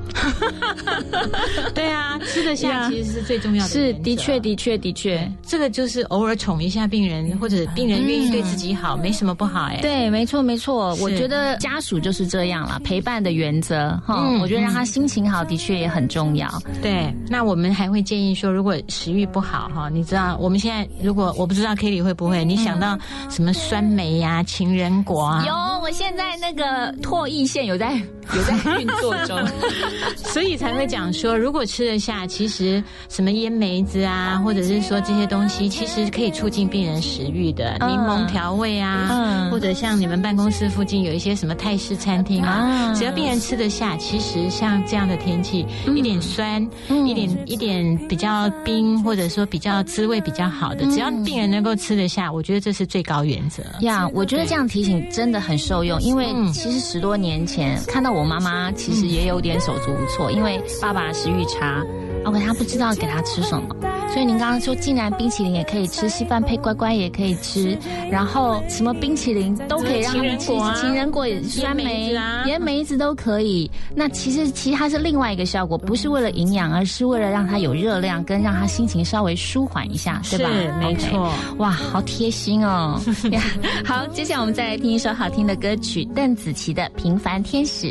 对啊，吃得下其实是最重要的。是的确的确的确，这个就是偶尔宠一下病人，或者病人愿意对自己好，没什么不好哎。对，没错没错，我觉得家属就是这样了，陪伴的原则哈。我觉得让他心情好的确也很重要。对，那我们还会建议说，如果食欲不好哈，你知道我们现在如果我不知道 Kitty 会不会，你想到什么酸梅呀、情人果啊？有，我现在那个唾液腺有在有。在运作中，所以才会讲说，如果吃得下，其实什么腌梅子啊，或者是说这些东西，其实可以促进病人食欲的。柠檬调味啊，或者像你们办公室附近有一些什么泰式餐厅啊，只要病人吃得下，其实像这样的天气，一点酸，一点一点比较冰，或者说比较滋味比较好的，只要病人能够吃得下，我觉得这是最高原则。呀，我觉得这样提醒真的很受用，因为其实十多年前看到我妈。妈妈其实也有点手足无措，因为爸爸食欲差，OK，他不知道给他吃什么。所以您刚刚说，竟然冰淇淋也可以吃，稀饭配乖乖也可以吃，然后什么冰淇淋都可以让他们吃，情人果、酸梅、盐梅子都可以。那其实其实它是另外一个效果，不是为了营养，而是为了让他有热量，跟让他心情稍微舒缓一下，对吧？没错。哇，好贴心哦。好，接下来我们再来听一首好听的歌曲，邓紫棋的《平凡天使》。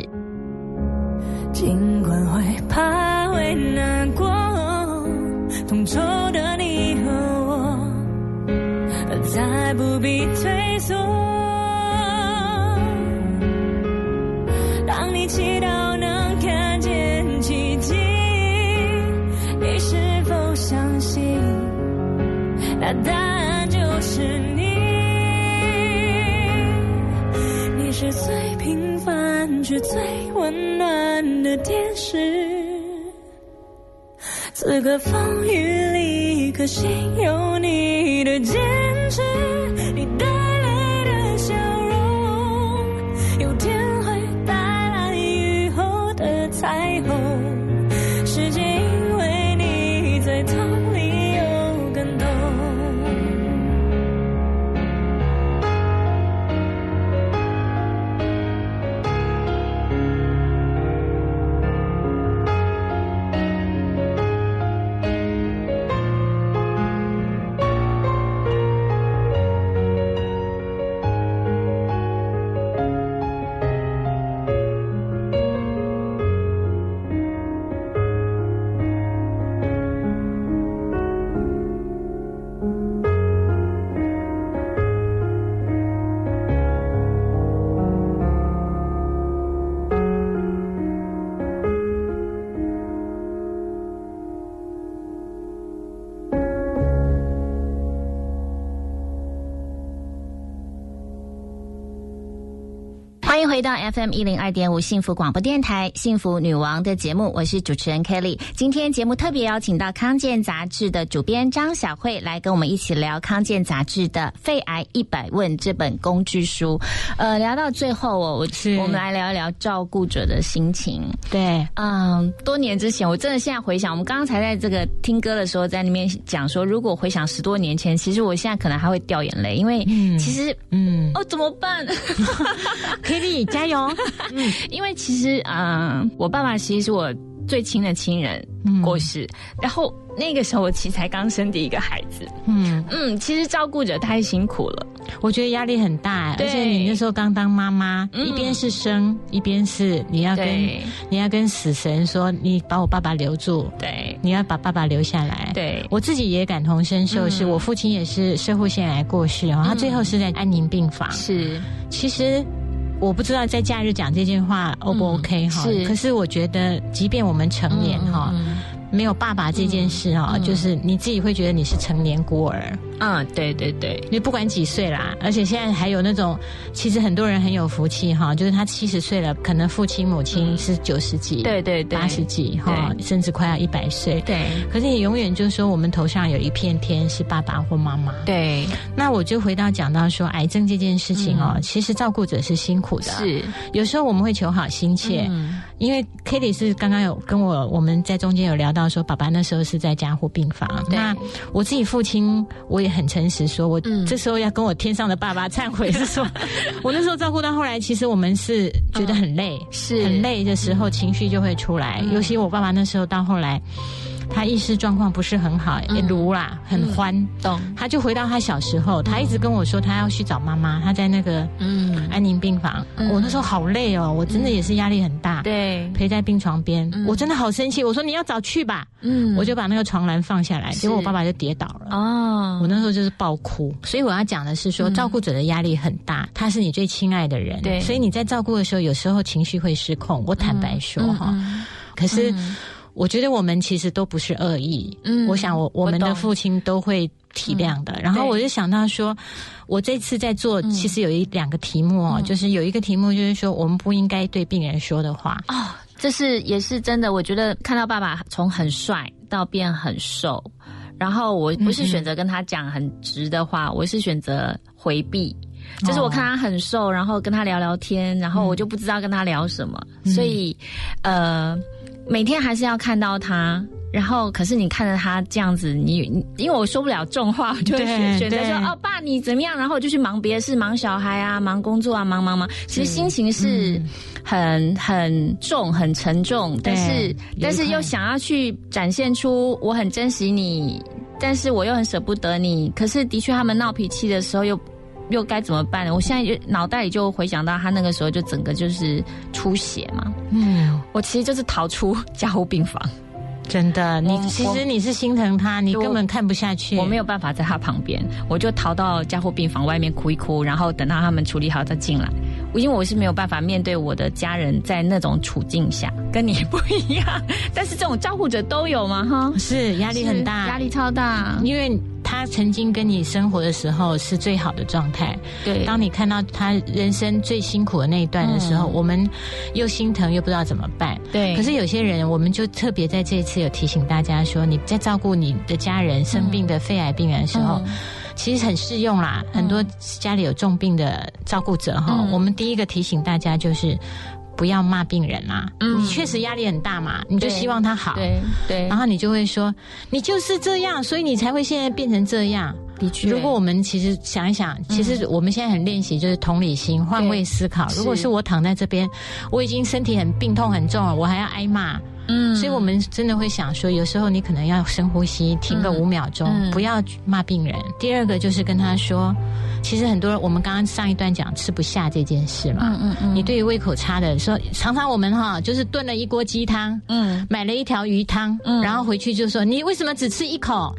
尽管会怕会难过，同仇的你和我，再不必退缩。当你祈祷能看见奇迹，你是否相信？那答案就是你，是最平凡却最温暖。的天使，此刻风雨里，可心有你的坚回到 FM 一零二点五幸福广播电台幸福女王的节目，我是主持人 Kelly。今天节目特别邀请到康健杂志的主编张小慧来跟我们一起聊康健杂志的《肺癌一百问》这本工具书。呃，聊到最后哦，我是我们来聊一聊照顾者的心情。对，嗯，多年之前，我真的现在回想，我们刚刚才在这个听歌的时候，在那边讲说，如果回想十多年前，其实我现在可能还会掉眼泪，因为其实，嗯，哦，怎么办？Kelly。加油！嗯，因为其实啊，我爸爸其实是我最亲的亲人过世，然后那个时候我其实才刚生第一个孩子，嗯。嗯，其实照顾着太辛苦了，我觉得压力很大，而且你那时候刚当妈妈，嗯。一边是生，一边是你要跟你要跟死神说，你把我爸爸留住，对。你要把爸爸留下来。对。我自己也感同身受，嗯。是我父亲也是社会腺癌过世然后，他最后是在安宁病房。是。其实。我不知道在假日讲这句话 O 不 OK 哈、是可是我觉得，即便我们成年哈、嗯没有爸爸这件事哈、嗯就是你自己会觉得你是成年孤儿。嗯，对对对，你不管几岁啦，而且现在还有那种，其实很多人很有福气哈，就是他七十岁了，可能父亲母亲是九十几、对对对，八十几哈，甚至快要一百岁。对。可是你永远就说我们头上有一片天是爸爸或妈妈。对。那我就回到讲到说癌症这件事情哦，其实照顾者是辛苦的，是。有时候我们会求好心切，嗯。因为 Kitty 是刚刚有跟我我们在中间有聊到说，爸爸那时候是在加护病房。那我自己父亲，我也很诚实说，我嗯。这时候要跟我天上的爸爸忏悔，是说 我那时候照顾到后来，其实我们是觉得很累，是。很累的时候，情绪就会出来。嗯。尤其我爸爸那时候到后来，他意识状况不是很好，也如啦，很欢。懂。他就回到他小时候，他一直跟我说他要去找妈妈，他在那个嗯。安宁病房。嗯。我那时候好累哦，我真的也是压力很大。对。陪在病床边，嗯。我真的好生气。我说你要早去吧，嗯。我就把那个床栏放下来，是。结果我爸爸就跌倒了。哦。我那时候就是爆哭，所以我要讲的是说，嗯。照顾者的压力很大，他是你最亲爱的人，对。所以你在照顾的时候，有时候情绪会失控。我坦白说哈，嗯。可是嗯我觉得我们其实都不是恶意，嗯我想我我们的父亲都会体谅的。然后我就想到说，我这次在做，嗯其实有一两个题目哦，就是有一个题目就是说，我们不应该对病人说的话。哦，这是也是真的。我觉得看到爸爸从很帅到变很瘦，然后我不是选择跟他讲很直的话，我是选择回避。就是我看他很瘦，然后跟他聊聊天，然后我就不知道跟他聊什么，所以呃，每天还是要看到他。然后，可是你看着他这样子，你你因为我说不了重话，我就会选择说哦，爸你怎么样？然后我就去忙别的事，忙小孩啊，忙工作啊，忙忙忙。其实心情是很很重、很沉重，但是但是又想要去展现出我很珍惜你，但是我又很舍不得你。可是的确，他们闹脾气的时候又。又该怎么办呢？我现在就脑袋里就回想到他那个时候就整个就是出血嘛，嗯，我其实就是逃出加护病房，真的，你其实你是心疼他，你根本看不下去。我没有办法在他旁边，我就逃到加护病房外面哭一哭，然后等到他们处理好再进来。因为我是没有办法面对我的家人在那种处境下，跟你不一样。但是这种照顾者都有嘛，哈，是压力很大，是压力超大。因为他曾经跟你生活的时候是最好的状态。对，当你看到他人生最辛苦的那一段的时候，嗯我们又心疼又不知道怎么办。对，可是有些人，我们就特别在这一次有提醒大家说，你在照顾你的家人生病的肺癌病人的时候。嗯其实很适用啦，很多家里有重病的照顾者哈、嗯。我们第一个提醒大家就是不要骂病人啦。嗯。你确实压力很大嘛，你就希望他好，对对，然后你就会说你就是这样，所以你才会现在变成这样。的确，如果我们其实想一想，其实我们现在很练习就是同理心、换位思考。如果是我躺在这边，我已经身体很病痛很重了，我还要挨骂，嗯。所以我们真的会想说，有时候你可能要深呼吸，停个嗯五秒钟，嗯。不要骂病人。第二个就是跟他说，其实很多人我们刚刚上一段讲吃不下这件事嘛，嗯嗯嗯，你对于胃口差的说，常常我们哈就是炖了一锅鸡汤，嗯。买了一条鱼汤，嗯。然后回去就说你为什么只吃一口？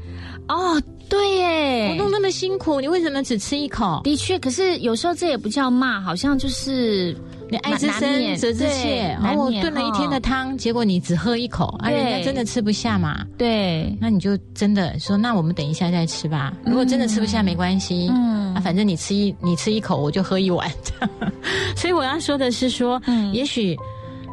哦，对耶，我弄那么辛苦，你为什么只吃一口？的确，可是有时候这也不叫骂，好像就是你爱之深责之切。然后炖了一天的哈汤，结果你只喝一口，啊，人家真的吃不下嘛？对，那你就真的说，那我们等一下再吃吧。如果真的吃不下，没关系，嗯啊，反正你吃一你吃一口，我就喝一碗。所以我要说的是说，嗯也许。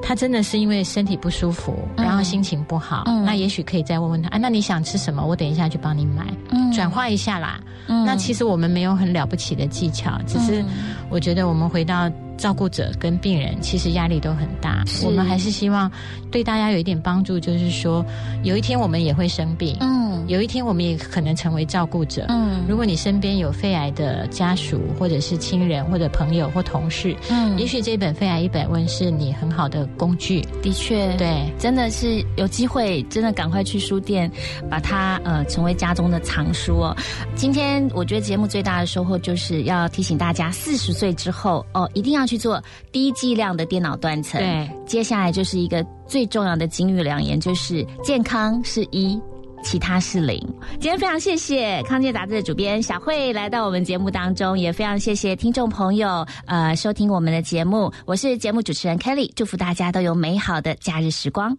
他真的是因为身体不舒服，嗯然后心情不好，嗯那也许可以再问问他，啊，那你想吃什么？我等一下去帮你买，嗯转化一下啦。嗯那其实我们没有很了不起的技巧，只是嗯我觉得我们回到照顾者跟病人其实压力都很大。我们还是希望对大家有一点帮助，就是说，有一天我们也会生病，嗯有一天我们也可能成为照顾者。嗯如果你身边有肺癌的家属，或者是亲人，或者朋友或同事，嗯也许这本《肺癌一百问》是你很好的工具。的确，对，真的是有机会，真的赶快去书店，把它呃成为家中的藏书哦。今天我觉得节目最大的收获就是要提醒大家，四十岁之后哦，一定要去做低剂量的电脑断层。对，接下来就是一个最重要的金玉良言，就是健康是一。其他是零。今天非常谢谢康健杂志的主编小慧来到我们节目当中，也非常谢谢听众朋友呃收听我们的节目。我是节目主持人 Kelly，祝福大家都有美好的假日时光。